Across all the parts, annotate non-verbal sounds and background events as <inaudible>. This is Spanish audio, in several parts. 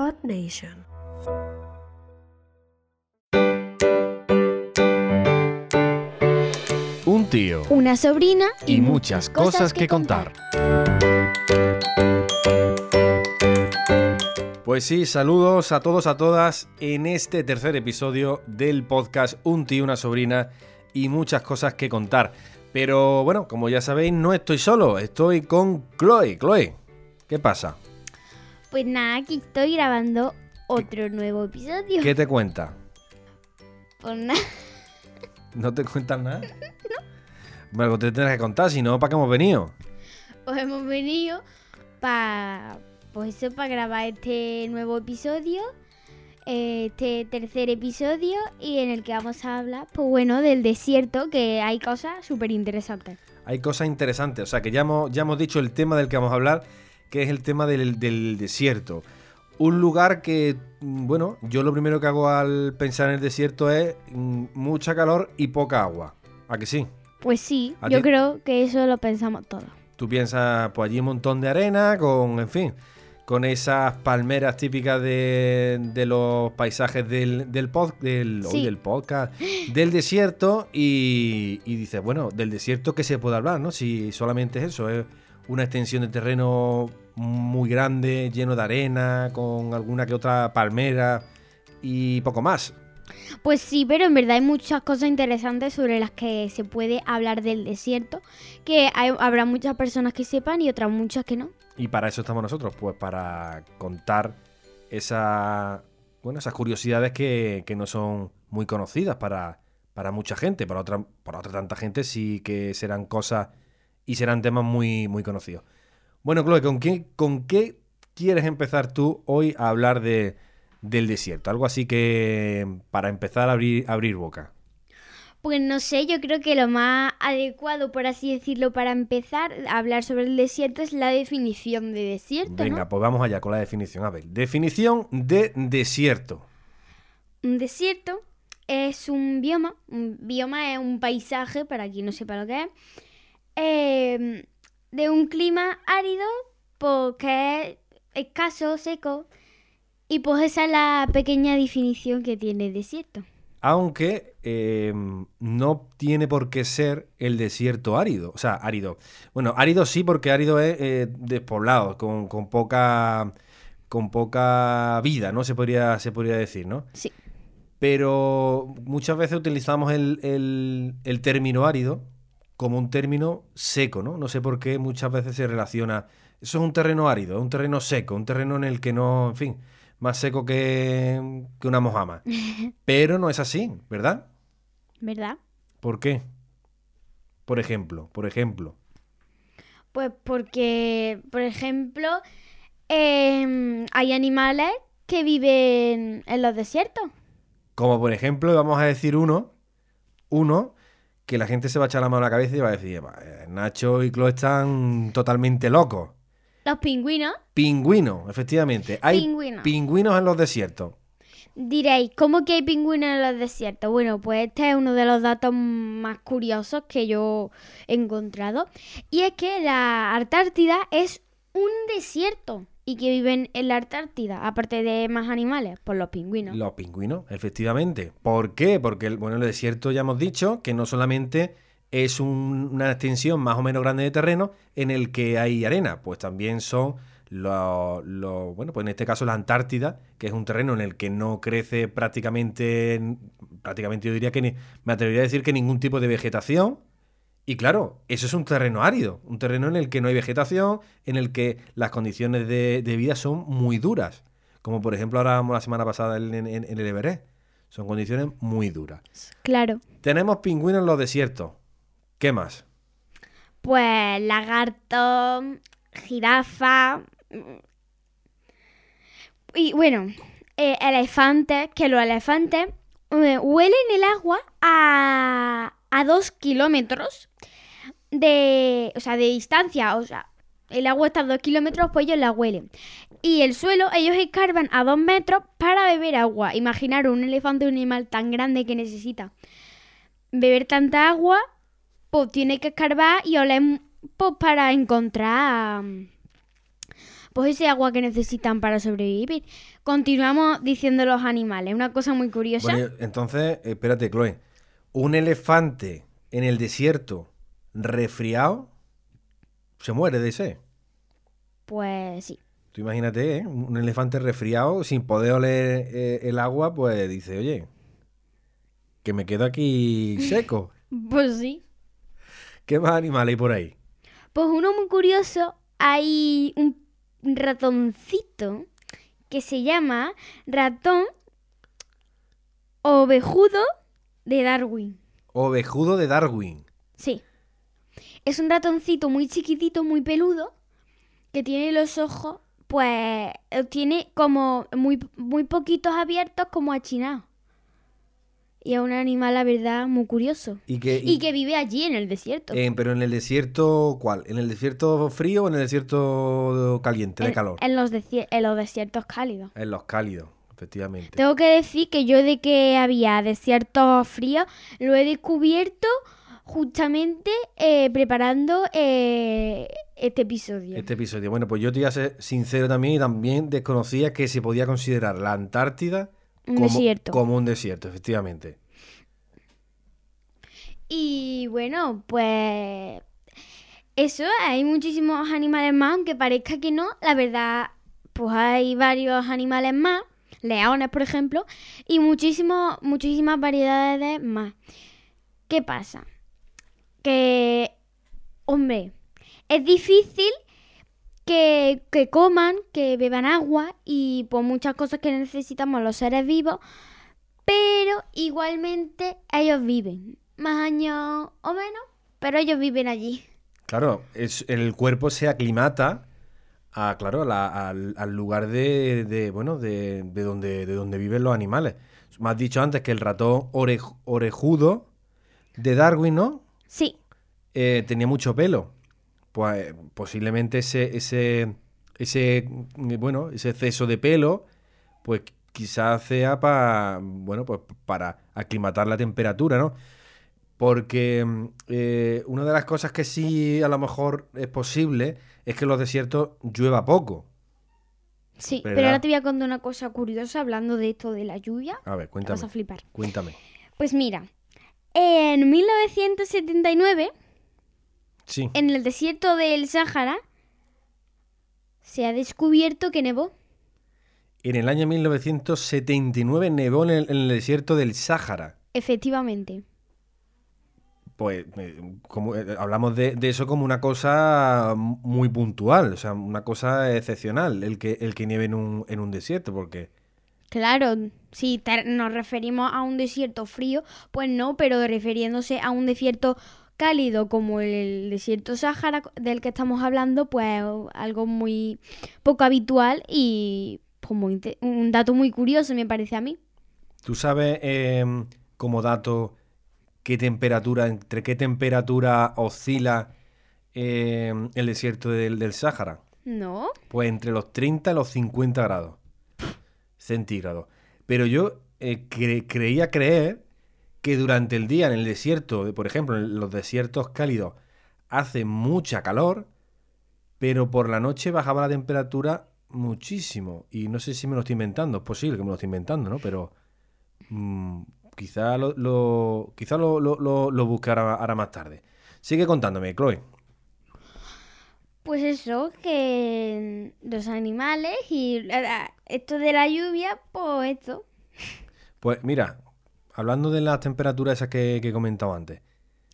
Odd Nation. Un tío Una sobrina y muchas cosas que contar. Pues sí, saludos a todos, a todas en este tercer episodio del podcast Un tío, una sobrina y muchas cosas que contar. Pero bueno, como ya sabéis, no estoy solo, estoy con Chloe. Chloe, ¿qué pasa? Pues nada, aquí estoy grabando otro nuevo episodio. ¿Qué te cuenta? Pues nada. ¿No te cuentan nada? <laughs> Bueno, te tendrás que contar, si no, ¿para qué hemos venido? Pues hemos venido para pues eso, para grabar este nuevo episodio, eh, este tercer episodio, y en el que vamos a hablar, pues bueno, del desierto, que hay cosas súper interesantes. Hay cosas interesantes, o sea que ya hemos, ya hemos dicho el tema del que vamos a hablar, que es el tema del, del desierto. Un lugar que, mm, bueno, yo lo primero que hago al pensar en el desierto es mm, mucha calor y poca agua. ¿A que sí? Pues sí, ¿A yo ti? creo que eso lo pensamos todos. Tú piensas, pues allí un montón de arena, con, en fin, con esas palmeras típicas de, de los paisajes del, del, pod- del, podcast, del desierto, y, y dices, bueno, del desierto, ¿qué se puede hablar, no? Si solamente es eso, es una extensión de terreno muy grande, lleno de arena, con alguna que otra palmera y poco más. Pues sí, pero en verdad hay muchas cosas interesantes sobre las que se puede hablar del desierto, que hay- habrá muchas personas que sepan y otras muchas que no. Y para eso estamos nosotros, pues para contar esa, bueno, esas curiosidades que, que no son muy conocidas para, para mucha gente, para otra, para otra tanta gente sí que serán cosas y serán temas muy, muy conocidos. Bueno, Chloe, ¿con qué, ¿con qué quieres empezar tú hoy a hablar de, del desierto? Algo así que para empezar a abrir, boca. Pues no sé, yo creo que lo más adecuado, por así decirlo, para empezar a hablar sobre el desierto es la definición de desierto, Venga, ¿no? pues vamos allá con la definición. A ver, definición de desierto. Un desierto es un bioma, un bioma es un paisaje, para quien no sepa lo que es, eh, de un clima árido, porque es escaso, seco, y pues esa es la pequeña definición que tiene el desierto. Aunque eh, no tiene por qué ser el desierto árido. O sea, árido. Bueno, árido sí, porque árido es eh, despoblado, con, con poca. con poca vida, ¿no? Se podría, se podría decir, ¿no? Sí. Pero muchas veces utilizamos el, el- el término árido como un término seco, ¿no? No sé por qué muchas veces se relaciona. Eso es un terreno árido, es un terreno seco, un terreno en el que no, en fin, más seco que, que una mojama. <laughs> Pero no es así, ¿verdad? ¿Verdad? ¿Por qué? Por ejemplo, por ejemplo. Pues porque, por ejemplo, em, hay animales que viven en los desiertos. Como por ejemplo, vamos a decir uno, uno que la gente se va a echar la mano a la cabeza y va a decir, "Va, eh, Nacho y Chloe están totalmente locos. Los pingüinos. Pingüinos, efectivamente. Hay Pingüinos. pingüinos en los desiertos. Diréis, ¿cómo que hay pingüinos en los desiertos? Bueno, pues este es uno de los datos más curiosos que yo he encontrado. Y es que la Antártida es un desierto y que viven en la Antártida, aparte de más animales, pues los pingüinos. Los pingüinos, efectivamente. ¿Por qué? Porque el, bueno, el desierto ya hemos dicho que no solamente es un- una extensión más o menos grande de terreno en el que hay arena, pues también son los, los- bueno, pues en este caso la Antártida, que es un terreno en el que no crece prácticamente, prácticamente yo diría que ni, me atrevería a decir que ningún tipo de vegetación. Y claro, eso es un terreno árido, un terreno en el que no hay vegetación, en el que las condiciones de, de vida son muy duras. Como por ejemplo ahora la semana pasada en, en- en el Everest. Son condiciones muy duras. Claro. Tenemos pingüinos en los desiertos. ¿Qué más? Pues lagarto, jirafa. Y bueno, eh, elefantes, que los elefantes eh, huelen el agua a, a dos kilómetros de, o sea, de distancia. O sea, el agua está a dos kilómetros, pues ellos la huelen. Y el suelo, ellos escarban a dos metros para beber agua. Imaginar un elefante, un animal tan grande que necesita beber tanta agua, pues tiene que escarbar y oler pues, para encontrar pues ese agua que necesitan para sobrevivir. Continuamos diciendo los animales, una cosa muy curiosa. Entonces, espérate, Chloe. Un elefante en el desierto resfriado se muere de sed. Pues sí. Tú imagínate, ¿eh? un elefante resfriado sin poder oler eh, el agua, pues dice, oye, que me quedo aquí <laughs> seco. Pues sí. ¿Qué más animales hay por ahí? Pues uno muy curioso, hay un ratoncito que se llama ratón ovejudo de Darwin. Ovejudo de Darwin. Sí. Es un ratoncito muy chiquitito, muy peludo, que tiene los ojos, pues, eh, tiene como muy, muy poquitos abiertos, como achinados. Y es un animal, la verdad, muy curioso. Y que, Y que vive allí, en el desierto. eh, pero en el desierto, ¿cuál? ¿En el desierto frío o en el desierto caliente, de en, calor? en los en los desiertos cálidos. En los cálidos, efectivamente. Tengo que decir que yo de que había desiertos fríos lo he descubierto justamente eh, preparando eh, este episodio. Este episodio. Bueno, pues yo te voy a ser sincero también y también desconocía que se podía considerar la Antártida Un como, desierto. como un desierto, efectivamente. Y bueno, pues eso, hay muchísimos animales más, aunque parezca que no, la verdad, pues hay varios animales más, leones por ejemplo, y muchísimos, muchísimas variedades más. ¿Qué pasa? Que, hombre, es difícil que, que coman, que beban agua y pues muchas cosas que necesitamos los seres vivos, pero igualmente ellos viven más años o menos, pero ellos viven allí. Claro, el cuerpo se aclimata a, claro, a la- al, al lugar de, de, bueno, de, de donde, de donde viven los animales. Me has dicho antes que el ratón orej- orejudo de Darwin, ¿no? Sí, Eh, tenía mucho pelo. Pues posiblemente ese, ese, ese, mm, bueno, ese exceso de pelo, pues quizás sea para, bueno, pues para aclimatar la temperatura, ¿no? Porque mm, eh, una de las cosas que sí a lo mejor es posible es que en los desiertos llueva poco. sí. ¿Verdad? Pero ahora te voy a contar una cosa curiosa hablando de esto de la lluvia. A ver, Te vas cuéntame, a flipar. cuéntame. Pues mira, en 1979, Sí, en el desierto del Sáhara, se ha descubierto que nevó. en el año 1979 nevó en el, en el desierto del Sáhara. Efectivamente. Pues como, eh, hablamos de, de eso como una cosa muy puntual, o sea, una cosa excepcional, el que, el que nieve en un, en un desierto, porque Claro, si te- nos referimos a un desierto frío, pues no, pero refiriéndose a un desierto cálido como el desierto Sáhara del que estamos hablando, pues algo muy poco habitual y pues, muy un dato muy curioso me parece a mí. tú sabes eh, como dato qué temperatura, entre qué temperatura oscila eh, el desierto del, del Sáhara. ¿No? Pues entre los 30 y los 50 grados centígrados. Pero yo eh, cre- creía creer que durante el día en el desierto, de- por ejemplo, en los desiertos cálidos, hace mucha calor, pero por la noche bajaba la temperatura muchísimo. Y no sé si me lo estoy inventando, es posible que me lo estoy inventando, ¿no? Pero mm, quizá lo, lo- quizá lo, lo, busque ahora, ahora más tarde. Sigue contándome, Chloe. Pues eso, que los animales y esto de la lluvia, pues esto. Pues mira, hablando de las temperaturas esas que, que he comentado antes,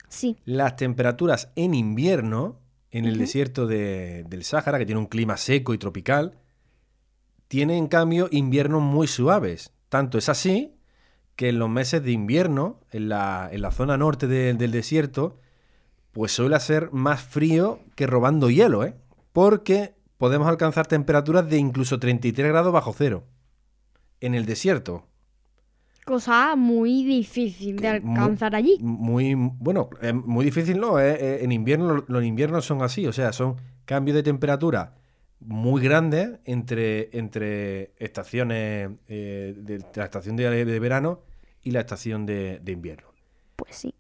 Sí, las temperaturas en invierno, en el desierto de- del Sáhara, que tiene un clima seco y tropical, tiene en cambio inviernos muy suaves. Tanto es así que en los meses de invierno, en la, en la zona norte de- del desierto, pues suele ser más frío que robando hielo, ¿eh? Porque podemos alcanzar temperaturas de incluso 33 grados bajo cero en el desierto. cosa muy difícil de alcanzar allí. Muy, bueno, es muy difícil, ¿no? Eh, eh, en invierno, lo- los inviernos son así, o sea, son cambios de temperatura muy grandes entre, entre estaciones, eh, de, la estación de, de verano y la estación de, de invierno. Pues sí.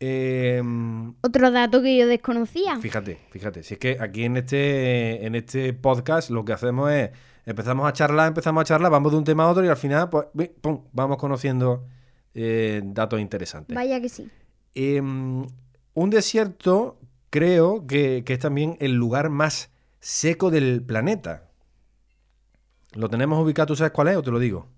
Em, Otro dato que yo desconocía. fíjate, fíjate. Si es que aquí en este, en este podcast lo que hacemos es empezamos a charlar, empezamos a charlar, vamos de un tema a otro y al final, pues, pum, vamos conociendo eh, datos interesantes. Vaya que sí. Em, un desierto creo que, que es también el lugar más seco del planeta. ¿Lo tenemos ubicado? ¿Tú sabes cuál es o te lo digo?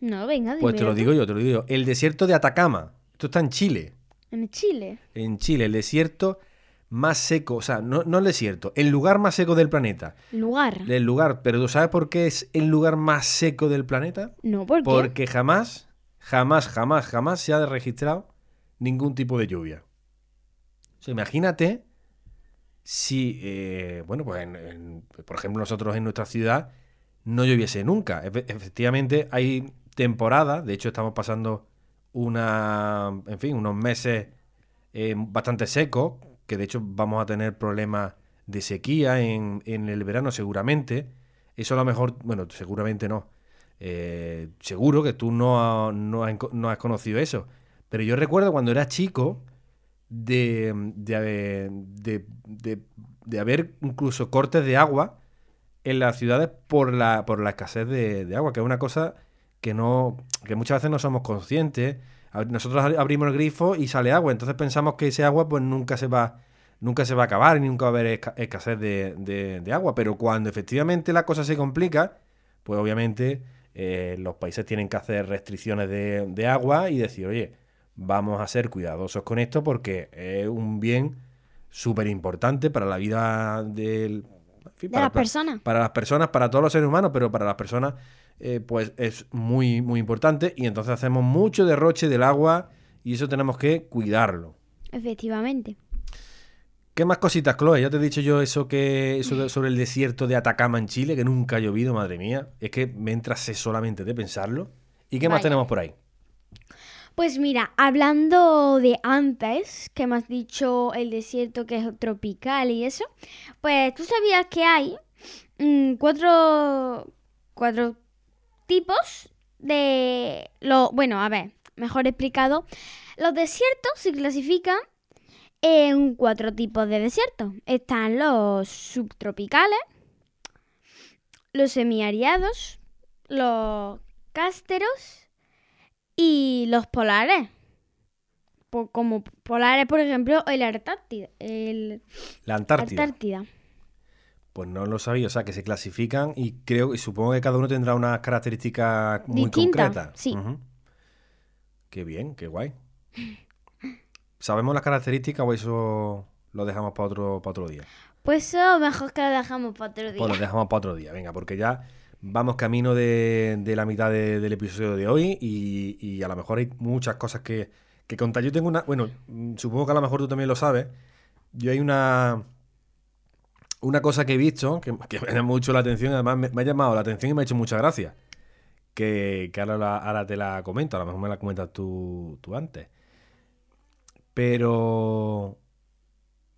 No, venga, Pues te lo digo yo, te lo digo. El desierto de Atacama. Esto está en Chile. En Chile. En Chile, el desierto más seco, o sea, no, no el desierto, el lugar más seco del planeta. Lugar. El lugar, pero ¿tú sabes por qué es el lugar más seco del planeta? No, ¿por qué? Porque jamás, jamás, jamás, jamás se ha registrado ningún tipo de lluvia. O sea, imagínate si, eh, bueno, pues en- por ejemplo nosotros en nuestra ciudad no lloviese nunca. Efe- efectivamente hay temporadas, de hecho estamos pasando una, en fin, unos meses eh, bastante secos, que de hecho vamos a tener problemas de sequía en, en el verano seguramente. Eso a lo mejor, bueno, seguramente no. Eh, seguro que tú no, no, no has conocido eso. Pero yo recuerdo cuando era chico de, de, haber- de, de- de haber incluso cortes de agua en las ciudades por la, por la escasez de, agua, que es una cosa que no que muchas veces no somos conscientes. Nosotros ab- abrimos el grifo y sale agua, entonces pensamos que ese agua pues nunca se va nunca se va a acabar y nunca va a haber esca- escasez de, agua. Pero cuando efectivamente la cosa se complica, pues obviamente eh, los países tienen que hacer restricciones de agua y decir, oye, vamos a ser cuidadosos con esto porque es un bien súper importante para la vida del... en fin, De para- las personas. para las personas, para todos los seres humanos, pero para las personas, eh, pues es muy, muy importante. Y entonces hacemos mucho derroche del agua y eso tenemos que cuidarlo. Efectivamente. ¿Qué más cositas, Chloe? Ya te he dicho yo eso que eso de- sobre el desierto de Atacama en Chile, que nunca ha llovido, madre mía. Es que me entra sed solamente de pensarlo. ¿Y qué más tenemos por ahí? Pues mira, hablando de antes, que me has dicho el desierto que es tropical y eso, pues tú sabías que hay mm, cuatro, cuatro tipos de... Lo, bueno, a ver, mejor explicado. Los desiertos se clasifican en cuatro tipos de desiertos. Están los subtropicales, los semiariados, los cásteros y los polares. Po- como polares, por ejemplo, el Antártida. El La Antártida. Antártida. Pues no lo sabía, o sea, que se clasifican y creo y supongo que cada uno tendrá unas características muy Distintas, concretas. sí. Ujú. Qué bien, qué guay. ¿Sabemos las características o eso lo dejamos para otro, para otro día? Pues eso mejor que lo dejamos para otro día. Pues lo dejamos para otro día, venga, porque ya vamos camino de, de la mitad de- del episodio de hoy y, y a lo mejor hay muchas cosas que, que contar. Yo tengo una, bueno, mm, supongo que a lo mejor tú también lo sabes. Yo hay una, una cosa que he visto que, que me llama mucho la atención, además me, me ha llamado la atención y me ha hecho mucha gracia. Que, que ahora, la- ahora te la comento, a lo mejor me la comentas tú, tú antes. Pero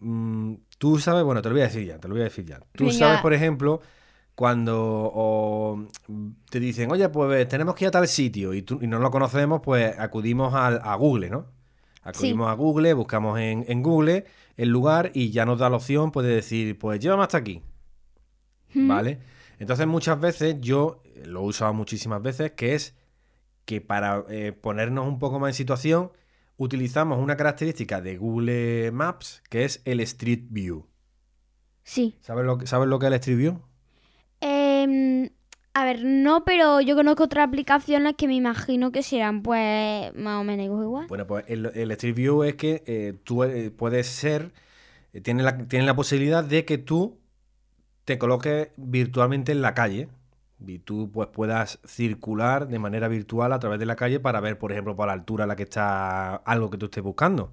mm, tú sabes, bueno, te lo voy a decir ya, te lo voy a decir ya. Tú Venga. sabes, por ejemplo, cuando o, te dicen, oye, pues tenemos que ir a tal sitio y, tú- y no lo conocemos, pues acudimos a Google, ¿no? Acudimos a Google, buscamos en, en Google el lugar y ya nos da la opción pues, de decir, pues llévame hasta aquí. ¿Vale? Entonces muchas veces yo lo he usado muchísimas veces, que es que para eh, ponernos un poco más en situación, utilizamos una característica de Google Maps, que es el Street View. Sí. ¿Sabes lo, que- ¿sabes lo que es el Street View? Em, a ver, no, pero yo conozco otras aplicaciones que me imagino que serán, pues, más o menos igual. Bueno, pues el, el Street View es que eh, tú eh, puedes ser, eh, tienes la, tienes la posibilidad de que tú te coloques virtualmente en la calle y tú pues puedas circular de manera virtual a través de la calle para ver, por ejemplo, por la altura a la que está algo que tú estés buscando.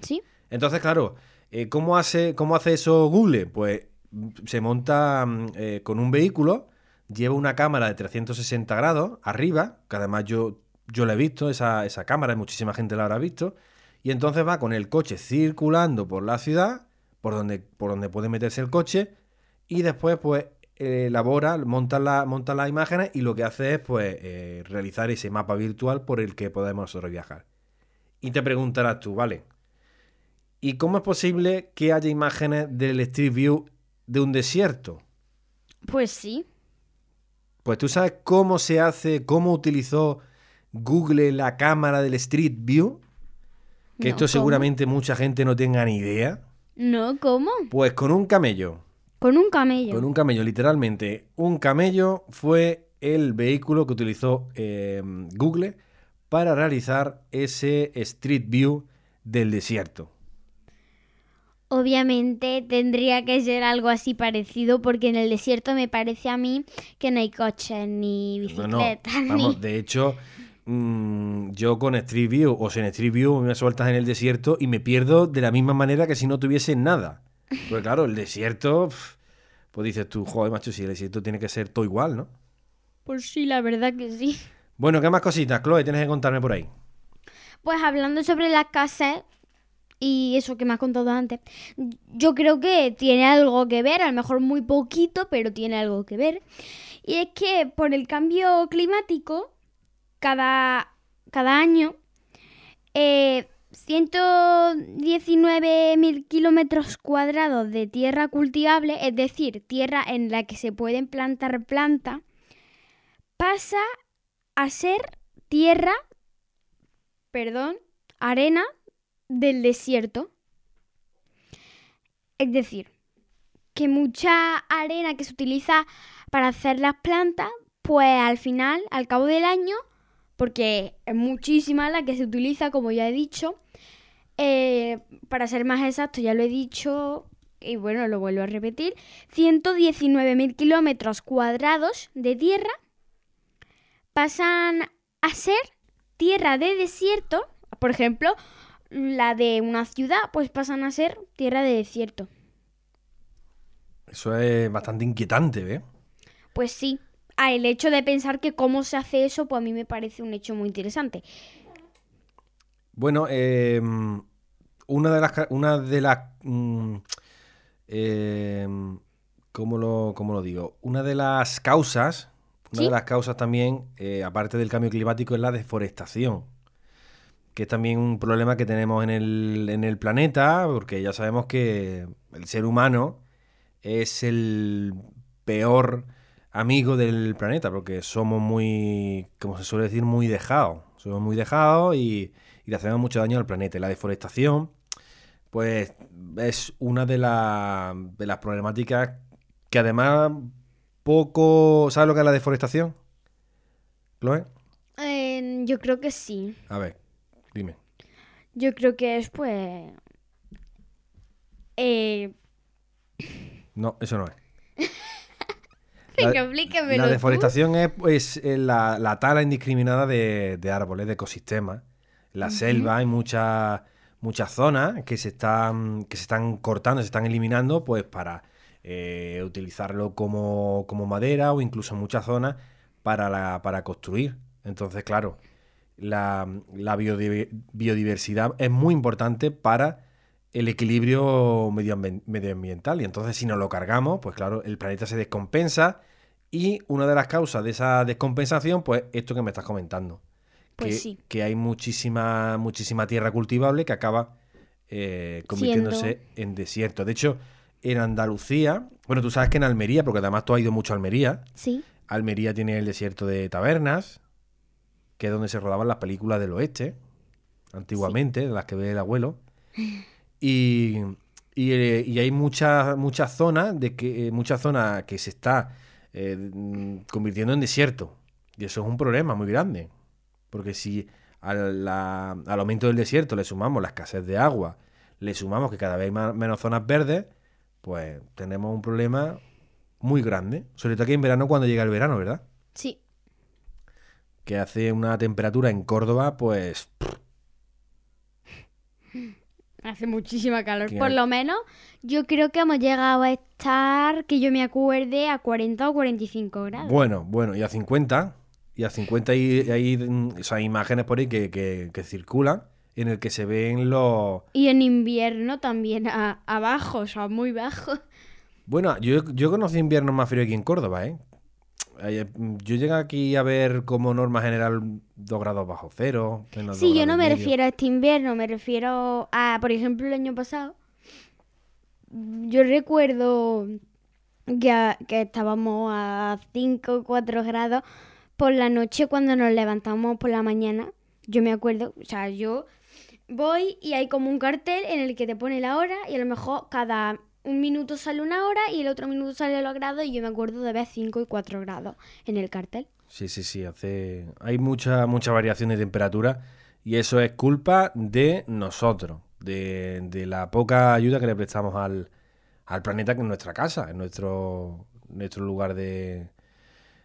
Sí. Entonces, claro, eh, ¿cómo, hace, ¿cómo hace eso Google? Pues se monta mm, eh, con un vehículo, lleva una cámara de 360 grados arriba, que además yo, yo la he visto, esa, esa cámara, y muchísima gente la habrá visto, y entonces va con el coche circulando por la ciudad, por donde, por donde puede meterse el coche, y después pues eh, elabora, monta, la, monta las imágenes y lo que hace es pues eh, realizar ese mapa virtual por el que podemos nosotros viajar. Y te preguntarás tú, vale, ¿y cómo es posible que haya imágenes del Street View de un desierto? Pues sí. Pues tú sabes cómo se hace, cómo utilizó Google la cámara del Street View. Que No, esto ¿cómo? seguramente mucha gente no tenga ni idea. No, ¿cómo? Pues con un camello. Con un camello. Con un camello, literalmente. Un camello fue el vehículo que utilizó eh, Google para realizar ese Street View del desierto. Obviamente tendría que ser algo así parecido porque en el desierto me parece a mí que no hay coches ni No, no. bicicletas <laughs> Vamos, ni... de hecho, mm, yo con Street View o sin Street View me sueltas en el desierto y me pierdo de la misma manera que si no tuviese nada. Porque claro, el desierto, pues dices tú, joder, macho, si el desierto tiene que ser todo igual, ¿no? Pues sí, la verdad que sí. Bueno, ¿qué más cositas, Chloe? Tienes que contarme por ahí. Pues hablando sobre las casas y eso que me has contado antes, yo creo que tiene algo que ver, a lo mejor muy poquito, pero tiene algo que ver. Y es que por el cambio climático, cada, cada año, eh, 119.000 kilómetros cuadrados de tierra cultivable, es decir, tierra en la que se pueden plantar plantas, pasa a ser tierra perdón, arena del desierto. Es decir, que mucha arena que se utiliza para hacer las plantas, pues al final, al cabo del año, porque es muchísima la que se utiliza, como ya he dicho, eh, para ser más exacto, ya lo he dicho, y bueno, lo vuelvo a repetir, 119.000 kilómetros cuadrados de tierra pasan a ser tierra de desierto, por ejemplo, la de una ciudad, pues pasan a ser tierra de desierto. Eso es bastante inquietante, ¿ves? Pues sí, a el hecho de pensar que cómo se hace eso, pues a mí me parece un hecho muy interesante. Bueno, eh, una de las... Una de las mm, eh, ¿cómo, lo, cómo lo digo? Una de las causas, una ¿Sí? de las causas también, eh, aparte del cambio climático, es la deforestación. Que es también un problema que tenemos en el, en el planeta, porque ya sabemos que el ser humano es el peor amigo del planeta, porque somos muy, como se suele decir, muy dejados. Somos muy dejados y, y le hacemos mucho daño al planeta. Y la deforestación, pues, es una de, la- de las problemáticas que además poco... ¿Sabes lo que es la deforestación? ¿Chloe? Eh, yo creo que sí. A ver, dime. Yo creo que es, pues... Eh, No, eso no es. <laughs> La- venga, La tú. deforestación es pues eh, la, la tala indiscriminada de, de árboles, de ecosistemas. En la selva hay muchas muchas zonas que se están que se están cortando, se están eliminando, pues para eh, utilizarlo como, como madera o incluso muchas zonas para la, para construir. Entonces, claro, la, la biodiver- biodiversidad es muy importante para el equilibrio medioambi- medioambiental. Y entonces, si nos lo cargamos, pues claro, el planeta se descompensa. Y una de las causas de esa descompensación, pues esto que me estás comentando. Pues que, sí. que hay muchísima, muchísima tierra cultivable que acaba eh, convirtiéndose en desierto. De hecho, en Andalucía, bueno, tú sabes que en Almería, porque además tú has ido mucho a Almería, Sí. Almería tiene el desierto de Tabernas, que es donde se rodaban las películas del oeste, antiguamente, de las que ve el abuelo. Y, y, eh, y hay muchas muchas zonas de que eh, muchas zonas que se está eh, convirtiendo en desierto. Y eso es un problema muy grande. Porque si al, la- al aumento del desierto le sumamos la escasez de agua, le sumamos que cada vez hay menos zonas verdes, pues tenemos un problema muy grande. Sobre todo aquí en verano cuando llega el verano, ¿verdad? Sí. Que hace una temperatura en Córdoba, pues Hace muchísima calor. Por hay- lo menos, yo creo que hemos llegado a estar, que yo me acuerde, a 40 o 45 grados. bueno, bueno, y a 50, y a 50 hay, hay, o sea, imágenes por ahí que, que- que circulan en el que se ven los... Y en invierno también a, abajo, o sea, muy bajo. Bueno, yo, yo conocí inviernos más fríos aquí en Córdoba, ¿eh? Eh, Yo llegué aquí a ver como norma general 2 grados bajo cero. Sí, yo no me medio. refiero a este invierno, me refiero a, por ejemplo, el año pasado. Yo recuerdo que, a- que estábamos a 5 o 4 grados por la noche cuando nos levantamos por la mañana. Yo me acuerdo, o sea, yo voy y hay como un cartel en el que te pone la hora y a lo mejor cada un minuto sale una hora y el otro minuto sale los grados y yo me acuerdo de ver 5 y 4 grados en el cartel. Sí, sí, sí. Hace... Hay mucha, mucha variación de temperatura y eso es culpa de nosotros, de, de la poca ayuda que le prestamos al, al planeta que es nuestra casa, en nuestro, nuestro lugar de. en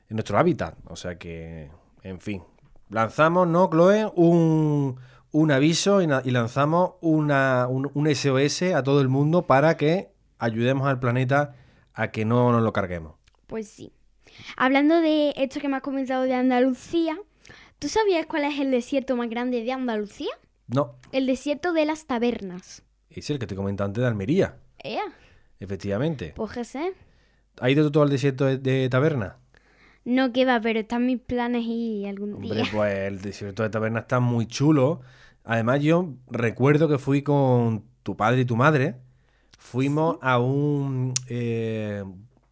nuestro hábitat. O sea que, en fin. Lanzamos, ¿no, Chloe? Un, un aviso y, lanzamos una, un, un SOS a todo el mundo para que ayudemos al planeta a que no nos lo carguemos. Pues sí. Hablando de esto que me has comentado de Andalucía, ¿tú sabías cuál es el desierto más grande de Andalucía? No, El desierto de las tabernas. es el que te comenté antes de Almería. ¿Eh? Efectivamente. Pues qué sé. ¿Ha ido todo al desierto de, de Taberna? No que va, pero están mis planes y algún Hombre, día. pues el desierto de Taberna está muy chulo. Además, yo recuerdo que fui con tu padre y tu madre. Fuimos a un. eh,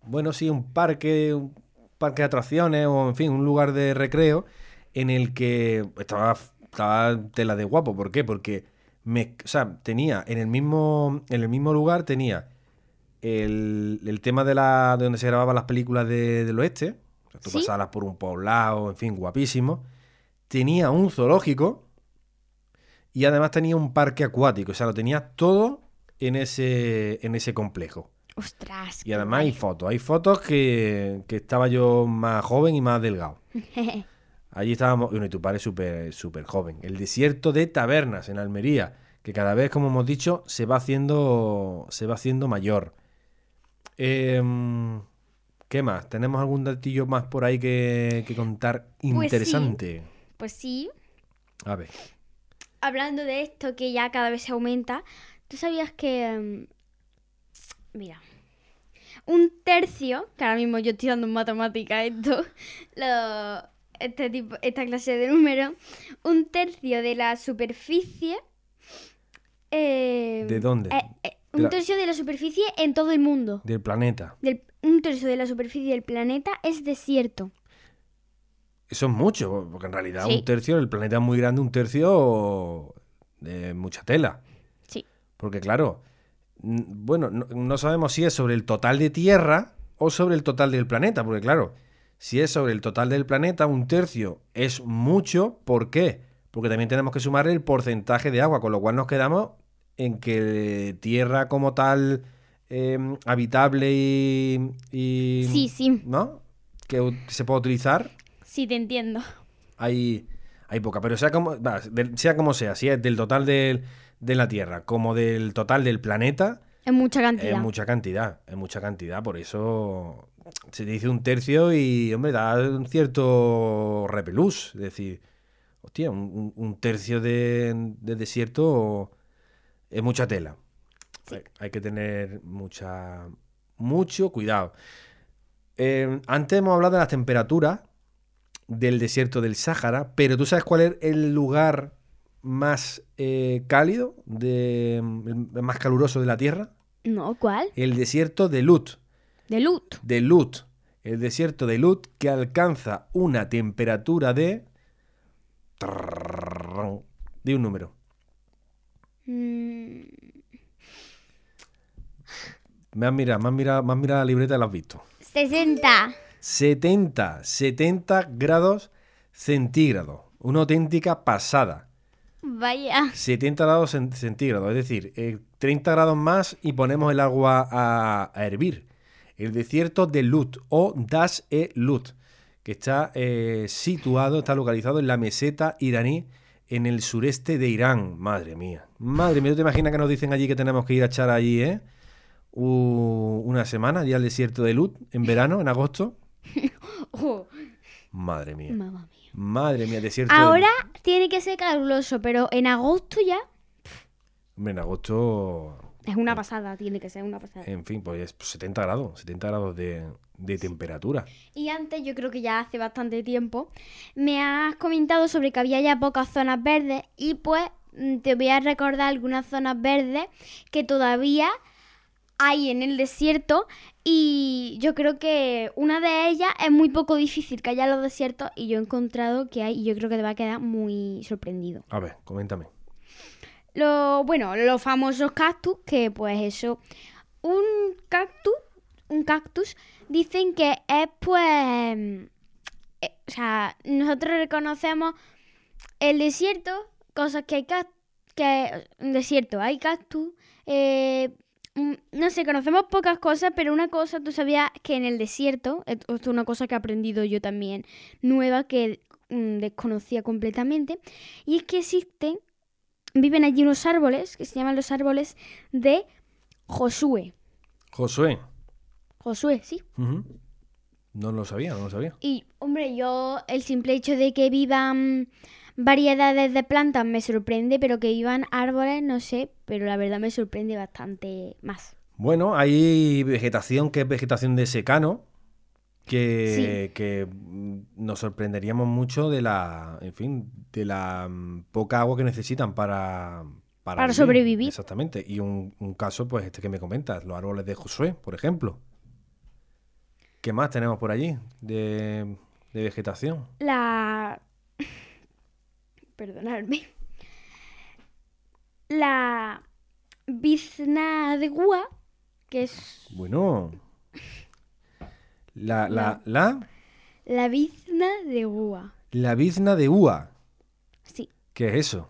bueno, sí, un parque. Un parque de atracciones o, en fin, un lugar de recreo en el que estaba, estaba tela de guapo. ¿Por qué? Porque me, o sea, tenía en el mismo, en el mismo lugar tenía el, el tema de la de donde se grababan las películas de- del oeste. O sea, tú Sí. pasabas por un poblado, en fin, guapísimo. Tenía un zoológico y además tenía un parque acuático. O sea, lo tenía todo en ese, en ese complejo. Ostras. Y además hay fotos. Hay fotos que, que estaba yo más joven y más delgado. <laughs> Allí estábamos, bueno, y tu padre súper súper joven. El desierto de Tabernas en Almería, que cada vez, como hemos dicho, se va haciendo, se va haciendo mayor. Em, ¿Qué más? ¿Tenemos algún datillo más por ahí que, que contar sí. interesante? pues sí. A ver. Hablando de esto que ya cada vez se aumenta, ¿tú sabías que... mm, mira. Un tercio, que ahora mismo yo estoy dando en matemática esto, lo- este tipo, esta clase de números, un tercio de la superficie... eh, ¿De dónde? eh, eh, De un la- tercio de la superficie en todo el mundo. Del planeta. Del- un tercio de la superficie del planeta es desierto. Eso es mucho, porque en realidad Sí. un tercio, el planeta es muy grande, un tercio de mucha tela. Porque claro, bueno, no, no sabemos si es sobre el total de Tierra o sobre el total del planeta, porque claro, si es sobre el total del planeta, un tercio es mucho, ¿por qué? Porque también tenemos que sumar el porcentaje de agua, con lo cual nos quedamos en que Tierra como tal, eh, habitable y, y- Sí, sí. ¿No? Que se puede utilizar, Sí, te entiendo. hay, hay poca. Pero sea como, sea como sea, si es del total del- de la Tierra como del total del planeta, Es mucha cantidad. es mucha cantidad. Es mucha cantidad. Por eso se dice un tercio y, hombre, da un cierto repelús. Es decir, hostia, un, tercio de, de desierto es mucha tela. Hay, hay que tener mucha, mucho cuidado. Eh, antes hemos hablado de las temperaturas del desierto del Sáhara, pero ¿tú sabes cuál es el lugar más eh, cálido, de, el más caluroso de la Tierra? No, ¿cuál? El desierto de Lut. De Lut. De Lut. El desierto de Lut que alcanza una temperatura de... De un número. Mm, Me has mirado, me has mirado, me has mirado la libreta y la has visto. 60. 70, 70 grados centígrados. Una auténtica pasada. Vaya. 70 grados cen- centígrados, es decir, eh, 30 grados más y ponemos el agua a, a hervir. El desierto de Lut o Das e Lut, que está eh, situado, está localizado en la meseta iraní en el sureste de Irán. Madre mía, madre mía, ¿tú te imaginas que nos dicen allí que tenemos que ir a echar allí, eh? Una semana allí al desierto de Lut, en verano, en agosto. <laughs> Oh, Madre mía, mamma mía. Madre mía, desierto de Ahora tiene que ser caluroso, pero en agosto ya. Hombre, en agosto Es una pasada, tiene que ser una pasada. En fin, pues 70 grados, 70 grados de, de temperatura. Y antes, yo creo que ya hace bastante tiempo, me has comentado sobre que había ya pocas zonas verdes y pues mm, te voy a recordar algunas zonas verdes que todavía hay en el desierto y yo creo que una de ellas es muy poco difícil que haya en los desiertos y yo he encontrado que hay y yo creo que te va a quedar muy sorprendido. A ver, coméntame. Lo, bueno, los famosos cactus, que pues eso, un cactus, un cactus, dicen que es pues, eh, o sea, nosotros reconocemos el desierto, cosas que hay cactus, que un desierto hay cactus, eh, no sé, conocemos pocas cosas, pero una cosa, tú sabías que en el desierto, esto es una cosa que he aprendido yo también, nueva, que mm, desconocía completamente, y es que existen, viven allí unos árboles, que se llaman los árboles de Josué. Josué. Josué, sí. No lo sabía, no lo sabía. Y, hombre, yo el simple hecho de que vivan variedades de plantas me sorprende, pero que vivan árboles, no sé, pero la verdad me sorprende bastante más. Bueno, hay vegetación que es vegetación de secano, que, que nos sorprenderíamos mucho de la, en fin, de la mm, poca agua que necesitan para, Para sobrevivir. Exactamente. Y un, un caso, pues este que me comentas, los árboles de Josué, por ejemplo. ¿Qué más tenemos por allí de, de vegetación? La... Perdonadme. La bizna de gua, que es Bueno. La, la, la, la bizna de gua. la bizna de ua. Sí. ¿Qué es eso?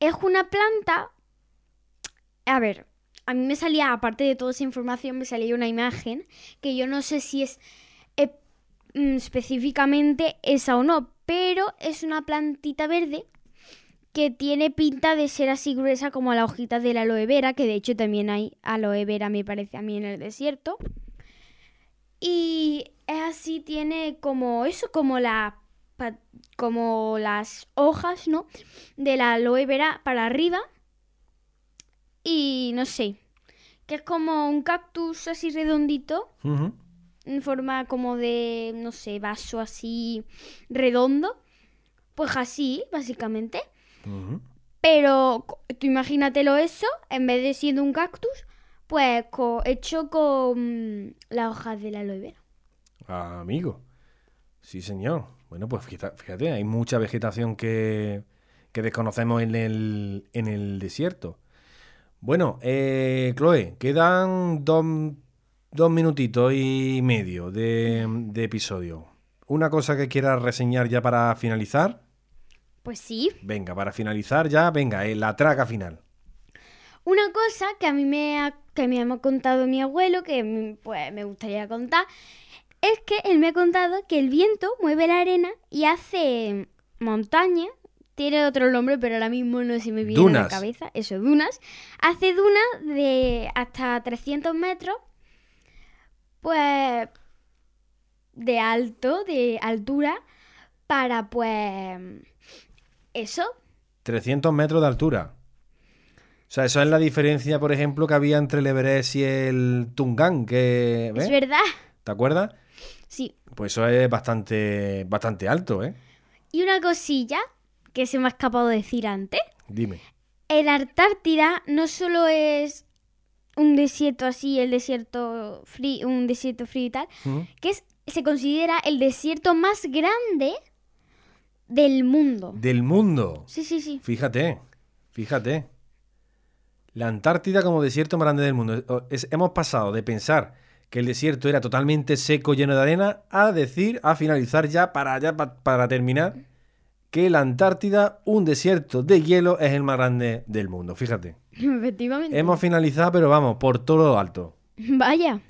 Es una planta. A ver, a mí me salía, aparte de toda esa información, me salía una imagen que yo no sé si es eh, mm, específicamente esa o no, pero es una plantita verde que tiene pinta de ser así gruesa como la hojita de la aloe vera, que de hecho también hay aloe vera, me parece a mí, en el desierto. Y es así, tiene como eso, como la como las hojas, ¿no? De la aloe vera para arriba. Y no sé, que es como un cactus así redondito. En forma como de, no sé, vaso así redondo. Pues así, básicamente. Pero tú imagínatelo eso, en vez de siendo un cactus, pues co- hecho con las hojas de la aloe vera. Ah, amigo. Sí, señor. Bueno, pues fíjate, fíjate, hay mucha vegetación que, que desconocemos en el, en el desierto. Bueno, eh, Chloe, quedan dos, dos minutitos y medio de, de episodio. Una cosa que quieras reseñar ya para finalizar. Pues sí. Venga, para finalizar ya, venga, eh, la traca final. Una cosa que a mí me ha, que me ha contado mi abuelo, que pues me gustaría contar, es que él me ha contado que el viento mueve la arena y hace montaña. Tiene otro nombre, pero ahora mismo no se me viene a la cabeza. Eso, dunas. Hace dunas de hasta 300 metros, pues, de alto, de altura, para, pues, eso, 300 metros de altura. O sea, eso es la diferencia, por ejemplo, que había entre el Everest y el Tungan, que... es verdad. ¿Te acuerdas? Sí, Pues eso es bastante, bastante alto, ¿eh? Y una cosilla que se me ha escapado de decir antes. Dime. El Antártida no solo es un desierto así, el desierto frío, un desierto frío y tal, que es, se considera el desierto más grande del mundo. Del mundo. Sí, sí, sí. Fíjate, fíjate. La Antártida como desierto más grande del mundo. Es- hemos pasado de pensar que el desierto era totalmente seco, lleno de arena, a decir, a finalizar ya, para, ya pa- para terminar, que la Antártida, un desierto de hielo, es el más grande del mundo. Fíjate. <laughs> Efectivamente. Hemos finalizado, pero vamos, por todo lo alto. Vaya.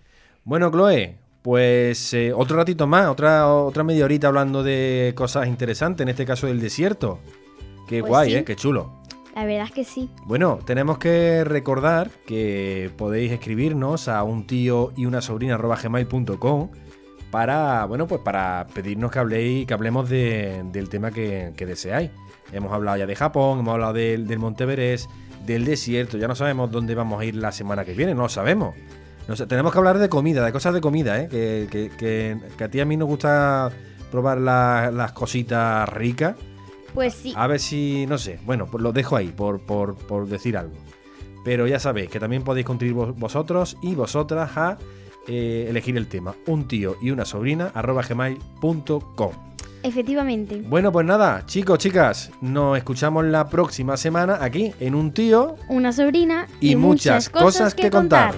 Bueno, Chloe, pues eh, otro ratito más, otra, otra media horita hablando de cosas interesantes, en este caso del desierto. Qué Pues guay, sí. ¿eh? Qué chulo. La verdad es que sí. Bueno, tenemos que recordar que podéis escribirnos a un tío y una sobrina gmail.com para, bueno, pues para pedirnos que habléis, que hablemos de- del tema que, que deseáis. Hemos hablado ya de Japón, hemos hablado del, del Monte Everest, del desierto. Ya no sabemos dónde vamos a ir la semana que viene, no lo sabemos. No sé, tenemos que hablar de comida, de cosas de comida, ¿eh? Que, que- que- que a ti y a mí nos gusta probar la- las cositas ricas. Pues sí. A ver si, no sé, bueno, pues lo dejo ahí por, por- por decir algo. Pero ya sabéis que también podéis contribuir vos- vosotros y vosotras a eh, elegir el tema. Un tío y una sobrina arroba gmail.com. Efectivamente. Bueno, pues nada, chicos, chicas, nos escuchamos la próxima semana aquí en Un tío Una sobrina y, muchas, cosas que contar.